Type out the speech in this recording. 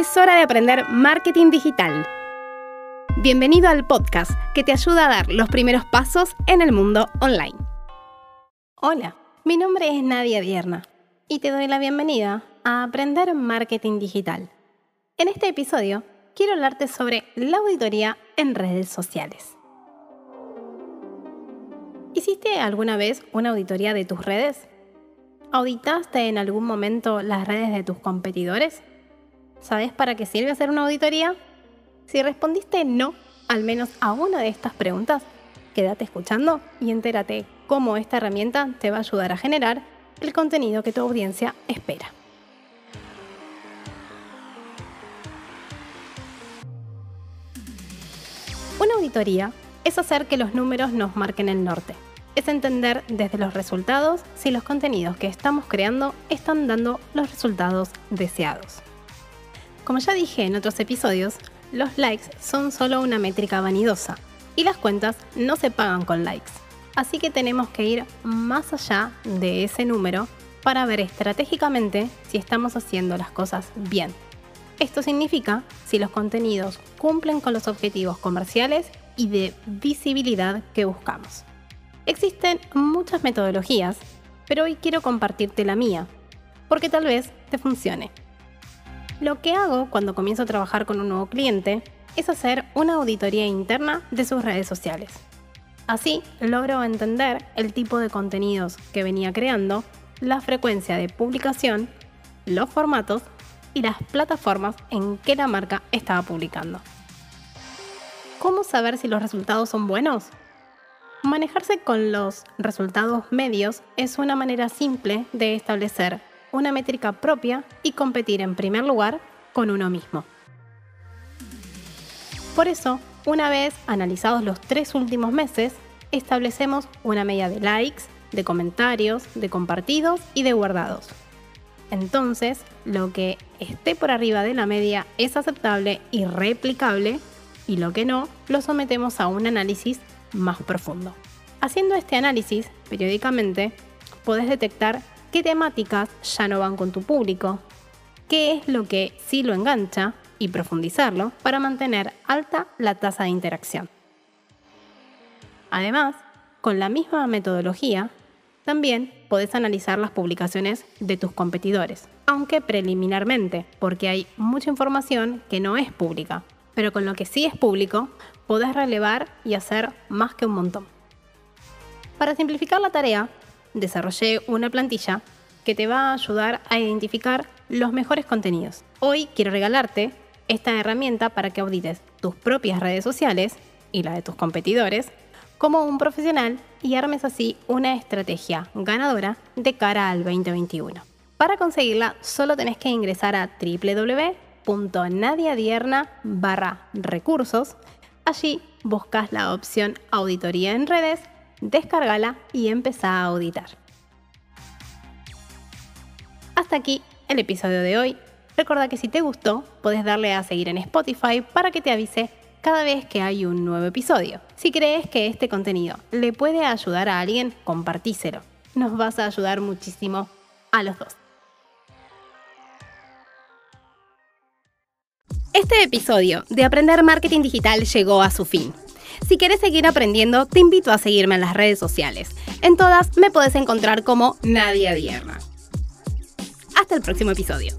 Es hora de aprender marketing digital. Bienvenido al podcast que te ayuda a dar los primeros pasos en el mundo online. Hola, mi nombre es Nadia Vierna y te doy la bienvenida a Aprender Marketing Digital. En este episodio quiero hablarte sobre la auditoría en redes sociales. ¿Hiciste alguna vez una auditoría de tus redes? ¿Auditaste en algún momento las redes de tus competidores? ¿Sabes para qué sirve hacer una auditoría? Si respondiste no, al menos a una de estas preguntas, quédate escuchando y entérate cómo esta herramienta te va a ayudar a generar el contenido que tu audiencia espera. Una auditoría es hacer que los números nos marquen el norte es entender desde los resultados si los contenidos que estamos creando están dando los resultados deseados. Como ya dije en otros episodios, los likes son solo una métrica vanidosa y las cuentas no se pagan con likes. Así que tenemos que ir más allá de ese número para ver estratégicamente si estamos haciendo las cosas bien. Esto significa si los contenidos cumplen con los objetivos comerciales y de visibilidad que buscamos. Existen muchas metodologías, pero hoy quiero compartirte la mía, porque tal vez te funcione. Lo que hago cuando comienzo a trabajar con un nuevo cliente es hacer una auditoría interna de sus redes sociales. Así logro entender el tipo de contenidos que venía creando, la frecuencia de publicación, los formatos y las plataformas en que la marca estaba publicando. ¿Cómo saber si los resultados son buenos? Manejarse con los resultados medios es una manera simple de establecer una métrica propia y competir en primer lugar con uno mismo. Por eso, una vez analizados los tres últimos meses, establecemos una media de likes, de comentarios, de compartidos y de guardados. Entonces, lo que esté por arriba de la media es aceptable y replicable y lo que no, lo sometemos a un análisis más profundo. Haciendo este análisis periódicamente, podés detectar qué temáticas ya no van con tu público, qué es lo que sí lo engancha y profundizarlo para mantener alta la tasa de interacción. Además, con la misma metodología, también podés analizar las publicaciones de tus competidores, aunque preliminarmente, porque hay mucha información que no es pública, pero con lo que sí es público, podés relevar y hacer más que un montón. Para simplificar la tarea, desarrollé una plantilla que te va a ayudar a identificar los mejores contenidos. Hoy quiero regalarte esta herramienta para que audites tus propias redes sociales y la de tus competidores como un profesional y armes así una estrategia ganadora de cara al 2021. Para conseguirla solo tenés que ingresar a www.nadiadierna barra recursos Allí buscas la opción Auditoría en redes, descárgala y empezá a auditar. Hasta aquí el episodio de hoy. Recuerda que si te gustó, puedes darle a seguir en Spotify para que te avise cada vez que hay un nuevo episodio. Si crees que este contenido le puede ayudar a alguien, compartíselo. Nos vas a ayudar muchísimo a los dos. Este episodio de Aprender Marketing Digital llegó a su fin. Si quieres seguir aprendiendo, te invito a seguirme en las redes sociales. En todas me puedes encontrar como Nadia Vierna. Hasta el próximo episodio.